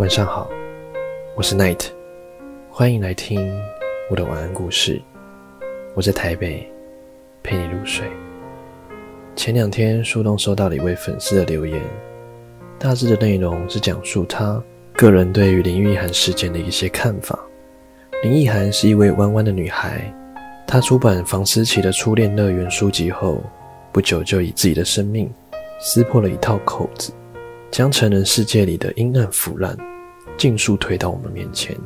晚上好，我是 Night，欢迎来听我的晚安故事。我在台北陪你入睡。前两天树洞收到了一位粉丝的留言，大致的内容是讲述他个人对于林奕涵事件的一些看法。林奕涵是一位弯弯的女孩，她出版房思琪的初恋乐园书籍后，不久就以自己的生命撕破了一套扣子，将成人世界里的阴暗腐烂尽数推到我们面前。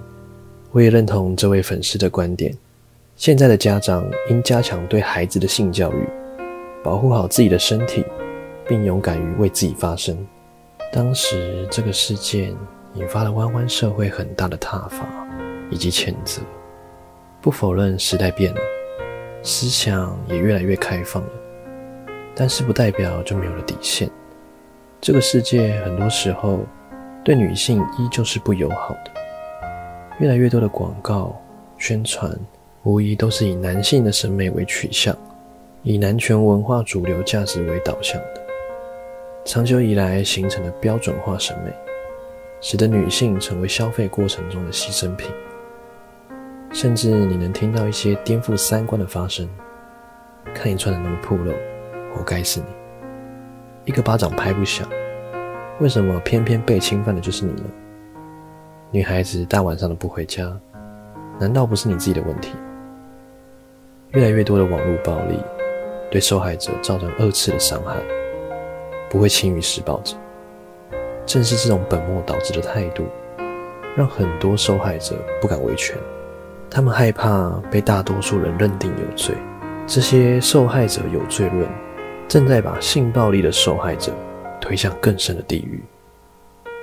我也认同这位粉丝的观点。现在的家长应加强对孩子的性教育，保护好自己的身体，并勇敢于为自己发声。当时这个事件引发了弯弯社会很大的挞伐以及谴责。不否认时代变了，思想也越来越开放了，但是不代表就没有了底线。这个世界很多时候对女性依旧是不友好的，越来越多的广告宣传。无疑都是以男性的审美为取向，以男权文化主流价值为导向的，长久以来形成的标准化审美，使得女性成为消费过程中的牺牲品。甚至你能听到一些颠覆三观的发生：看你穿的那么暴露，活该是你；一个巴掌拍不响，为什么偏偏被侵犯的就是你呢？女孩子大晚上的不回家，难道不是你自己的问题？越来越多的网络暴力对受害者造成二次的伤害，不会轻于施暴者。正是这种本末倒置的态度，让很多受害者不敢维权，他们害怕被大多数人认定有罪。这些受害者有罪论，正在把性暴力的受害者推向更深的地狱。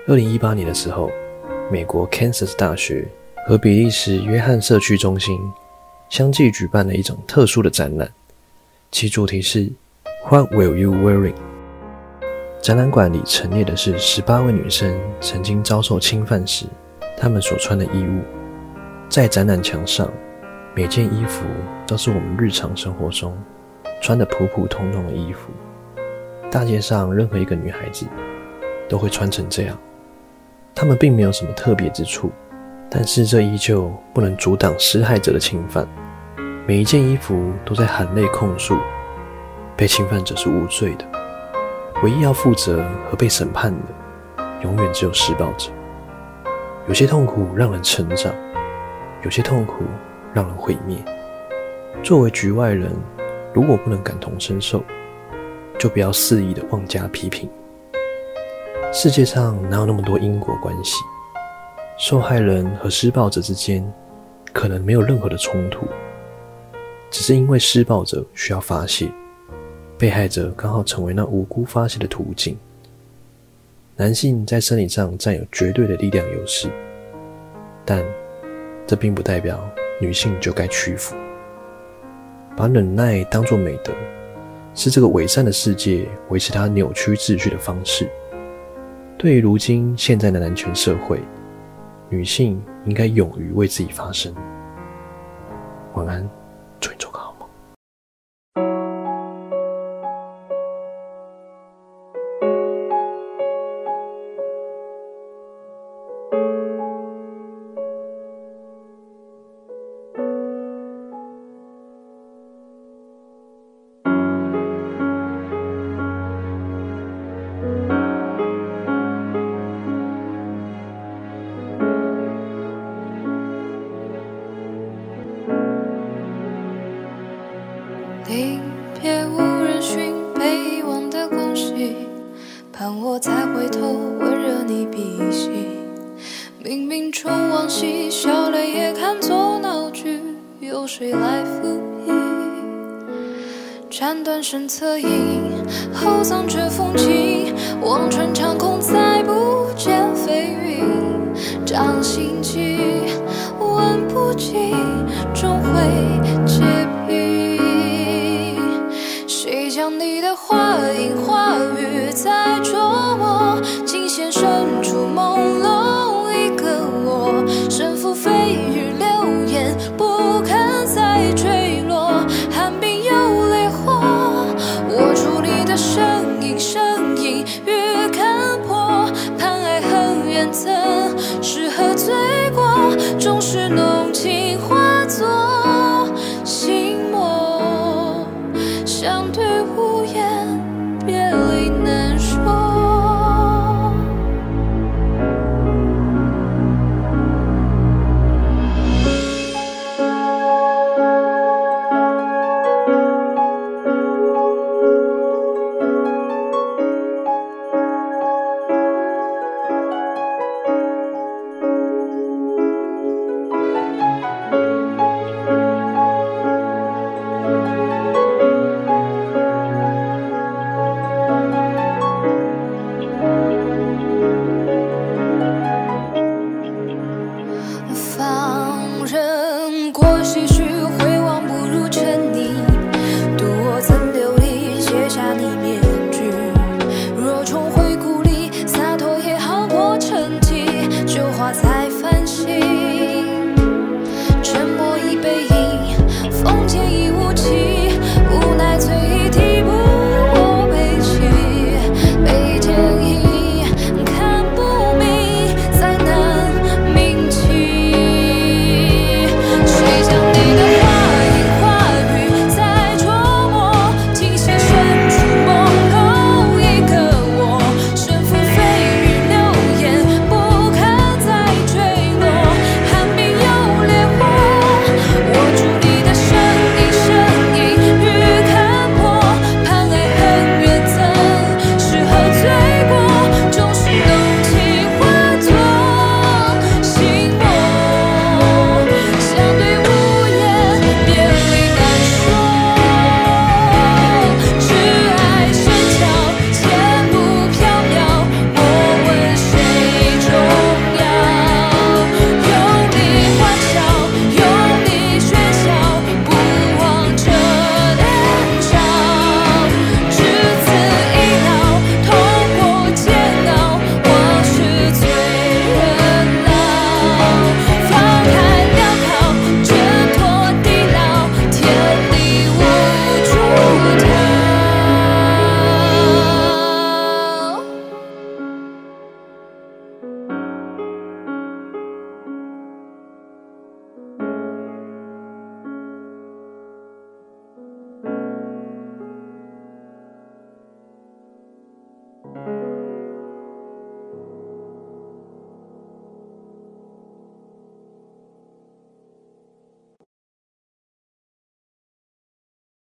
二零一八年的时候，美国 Kansas 大学和比利时约翰社区中心。相继举办了一种特殊的展览，其主题是 “What will you wearing？” 展览馆里陈列的是十八位女生曾经遭受侵犯时，她们所穿的衣物。在展览墙上，每件衣服都是我们日常生活中穿的普普通通的衣服。大街上任何一个女孩子都会穿成这样，她们并没有什么特别之处，但是这依旧不能阻挡施害者的侵犯。每一件衣服都在含泪控诉，被侵犯者是无罪的，唯一要负责和被审判的，永远只有施暴者。有些痛苦让人成长，有些痛苦让人毁灭。作为局外人，如果不能感同身受，就不要肆意的妄加批评。世界上哪有那么多因果关系？受害人和施暴者之间可能没有任何的冲突。只是因为施暴者需要发泄，被害者刚好成为那无辜发泄的途径。男性在生理上占有绝对的力量优势，但这并不代表女性就该屈服。把忍耐当作美德，是这个伪善的世界维持它扭曲秩序的方式。对于如今现在的男权社会，女性应该勇于为自己发声。晚安。祝你盼我再回头，温热你鼻息。冥冥中往昔，笑泪也看作闹剧，有谁来抚平？斩断身侧影，厚葬这风景，望穿长空，再不见飞云。掌心记，问不尽，终会结。将你的话音话语在琢磨，惊弦深处朦胧。语无言别离难。